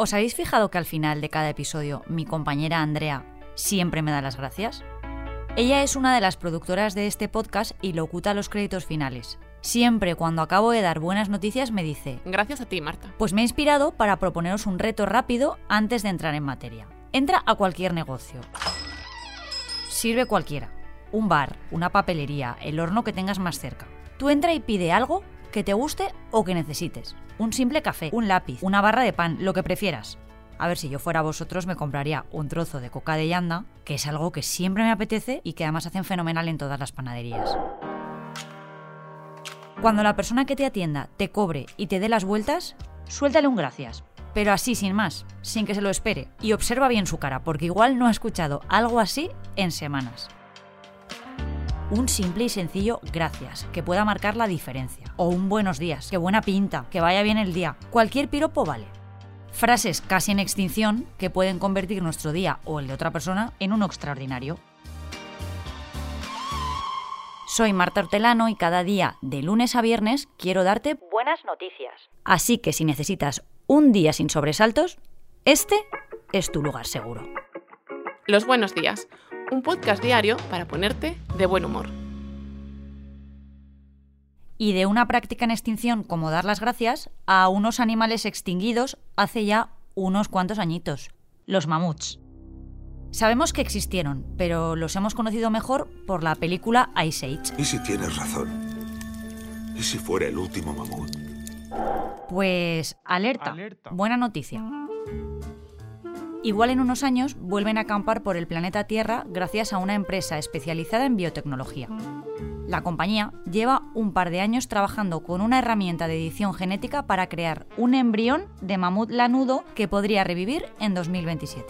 ¿Os habéis fijado que al final de cada episodio mi compañera Andrea siempre me da las gracias? Ella es una de las productoras de este podcast y locuta los créditos finales. Siempre cuando acabo de dar buenas noticias me dice, Gracias a ti, Marta. pues me he inspirado para proponeros un reto rápido antes de entrar en materia. Entra a cualquier negocio. Sirve cualquiera. Un bar, una papelería, el horno que tengas más cerca. Tú entra y pide algo que te guste o que necesites. Un simple café, un lápiz, una barra de pan, lo que prefieras. A ver, si yo fuera vosotros me compraría un trozo de coca de llanda, que es algo que siempre me apetece y que además hacen fenomenal en todas las panaderías. Cuando la persona que te atienda te cobre y te dé las vueltas, suéltale un gracias. Pero así, sin más, sin que se lo espere. Y observa bien su cara, porque igual no ha escuchado algo así en semanas. Un simple y sencillo gracias, que pueda marcar la diferencia. O un buenos días, que buena pinta, que vaya bien el día. Cualquier piropo vale. Frases casi en extinción que pueden convertir nuestro día o el de otra persona en uno extraordinario. Soy Marta Hortelano y cada día, de lunes a viernes, quiero darte buenas noticias. Así que si necesitas un día sin sobresaltos, este es tu lugar seguro. Los buenos días. Un podcast diario para ponerte de buen humor. Y de una práctica en extinción como dar las gracias a unos animales extinguidos hace ya unos cuantos añitos, los mamuts. Sabemos que existieron, pero los hemos conocido mejor por la película Ice Age. ¿Y si tienes razón? ¿Y si fuera el último mamut? Pues alerta, Alerta. buena noticia. Igual en unos años vuelven a acampar por el planeta Tierra gracias a una empresa especializada en biotecnología. La compañía lleva un par de años trabajando con una herramienta de edición genética para crear un embrión de mamut lanudo que podría revivir en 2027.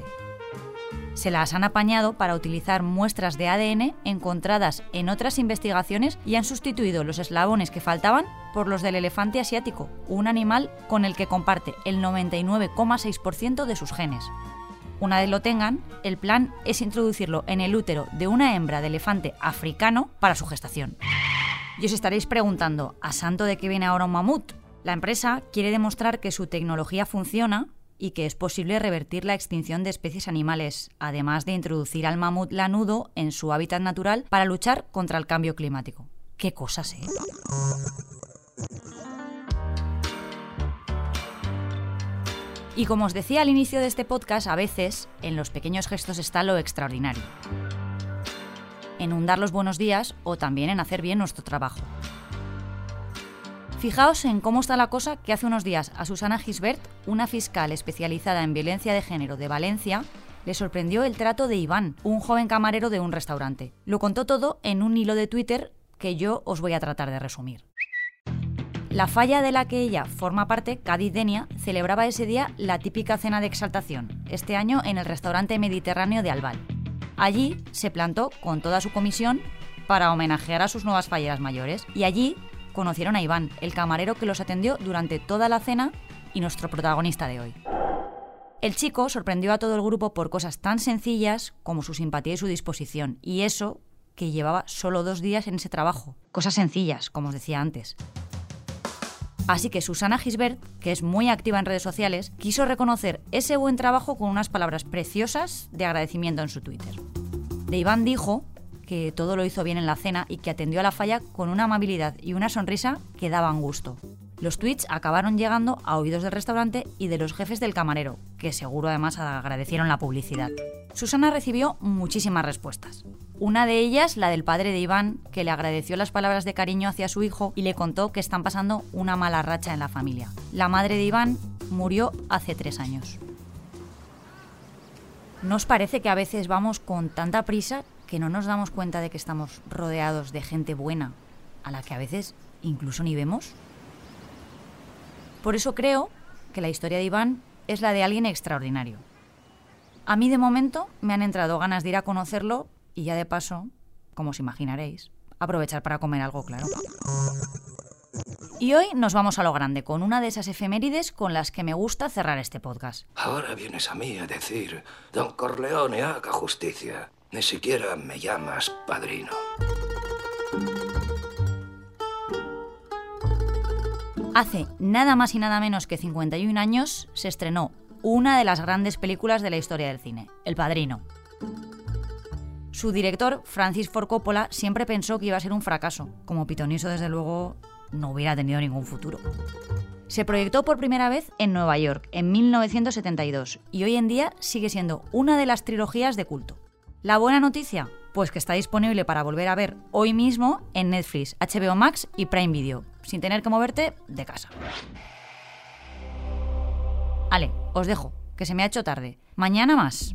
Se las han apañado para utilizar muestras de ADN encontradas en otras investigaciones y han sustituido los eslabones que faltaban por los del elefante asiático, un animal con el que comparte el 99,6% de sus genes. Una vez lo tengan, el plan es introducirlo en el útero de una hembra de elefante africano para su gestación. Y os estaréis preguntando, ¿a santo de qué viene ahora un mamut? La empresa quiere demostrar que su tecnología funciona y que es posible revertir la extinción de especies animales, además de introducir al mamut lanudo en su hábitat natural para luchar contra el cambio climático. Qué cosas, ¿eh? Y como os decía al inicio de este podcast, a veces en los pequeños gestos está lo extraordinario. En un dar los buenos días o también en hacer bien nuestro trabajo. Fijaos en cómo está la cosa que hace unos días a Susana Gisbert, una fiscal especializada en violencia de género de Valencia, le sorprendió el trato de Iván, un joven camarero de un restaurante. Lo contó todo en un hilo de Twitter que yo os voy a tratar de resumir. La falla de la que ella forma parte, Cádiz Denia, celebraba ese día la típica cena de exaltación, este año en el restaurante mediterráneo de Albal. Allí se plantó con toda su comisión para homenajear a sus nuevas falleras mayores y allí conocieron a Iván, el camarero que los atendió durante toda la cena y nuestro protagonista de hoy. El chico sorprendió a todo el grupo por cosas tan sencillas como su simpatía y su disposición, y eso que llevaba solo dos días en ese trabajo. Cosas sencillas, como os decía antes. Así que Susana Gisbert, que es muy activa en redes sociales, quiso reconocer ese buen trabajo con unas palabras preciosas de agradecimiento en su Twitter. De Iván dijo que todo lo hizo bien en la cena y que atendió a la falla con una amabilidad y una sonrisa que daban gusto. Los tweets acabaron llegando a oídos del restaurante y de los jefes del camarero, que seguro además agradecieron la publicidad. Susana recibió muchísimas respuestas. Una de ellas, la del padre de Iván, que le agradeció las palabras de cariño hacia su hijo y le contó que están pasando una mala racha en la familia. La madre de Iván murió hace tres años. ¿No os parece que a veces vamos con tanta prisa que no nos damos cuenta de que estamos rodeados de gente buena, a la que a veces incluso ni vemos? Por eso creo que la historia de Iván es la de alguien extraordinario. A mí de momento me han entrado ganas de ir a conocerlo y ya de paso, como os imaginaréis, aprovechar para comer algo, claro. Y hoy nos vamos a lo grande, con una de esas efemérides con las que me gusta cerrar este podcast. Ahora vienes a mí a decir, don Corleone, haga justicia. Ni siquiera me llamas padrino. Hace nada más y nada menos que 51 años se estrenó una de las grandes películas de la historia del cine, El Padrino. Su director, Francis Ford Coppola, siempre pensó que iba a ser un fracaso. Como Pitoniso, desde luego, no hubiera tenido ningún futuro. Se proyectó por primera vez en Nueva York en 1972 y hoy en día sigue siendo una de las trilogías de culto. La buena noticia, pues que está disponible para volver a ver hoy mismo en Netflix, HBO Max y Prime Video, sin tener que moverte de casa. Ale, os dejo, que se me ha hecho tarde. Mañana más.